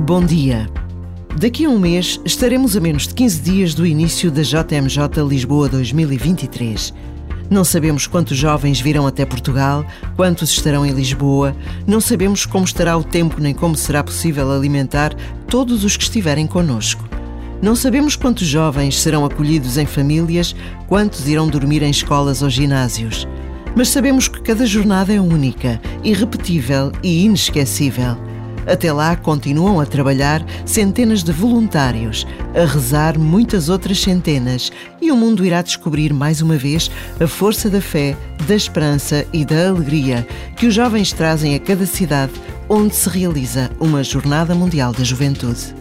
Bom dia. Daqui a um mês estaremos a menos de 15 dias do início da JMJ Lisboa 2023. Não sabemos quantos jovens virão até Portugal, quantos estarão em Lisboa, não sabemos como estará o tempo nem como será possível alimentar todos os que estiverem connosco. Não sabemos quantos jovens serão acolhidos em famílias, quantos irão dormir em escolas ou ginásios. Mas sabemos que cada jornada é única, irrepetível e inesquecível. Até lá continuam a trabalhar centenas de voluntários, a rezar muitas outras centenas, e o mundo irá descobrir mais uma vez a força da fé, da esperança e da alegria que os jovens trazem a cada cidade onde se realiza uma Jornada Mundial da Juventude.